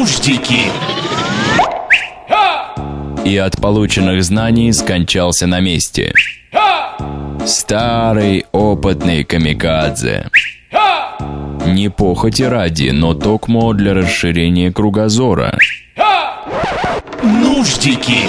Нуждики. И от полученных знаний скончался на месте. Старый опытный камикадзе. Не похоти ради, но токмо для расширения кругозора. Нуждики.